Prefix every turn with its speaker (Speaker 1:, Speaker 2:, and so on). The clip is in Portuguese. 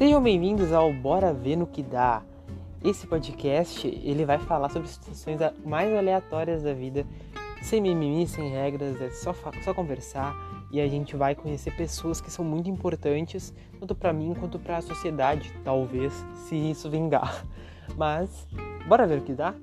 Speaker 1: Sejam bem-vindos ao Bora Ver no que dá. Esse podcast ele vai falar sobre situações mais aleatórias da vida, sem mimimi, sem regras, é só, só conversar e a gente vai conhecer pessoas que são muito importantes, tanto para mim quanto para a sociedade, talvez, se isso vingar. Mas bora ver o que dá?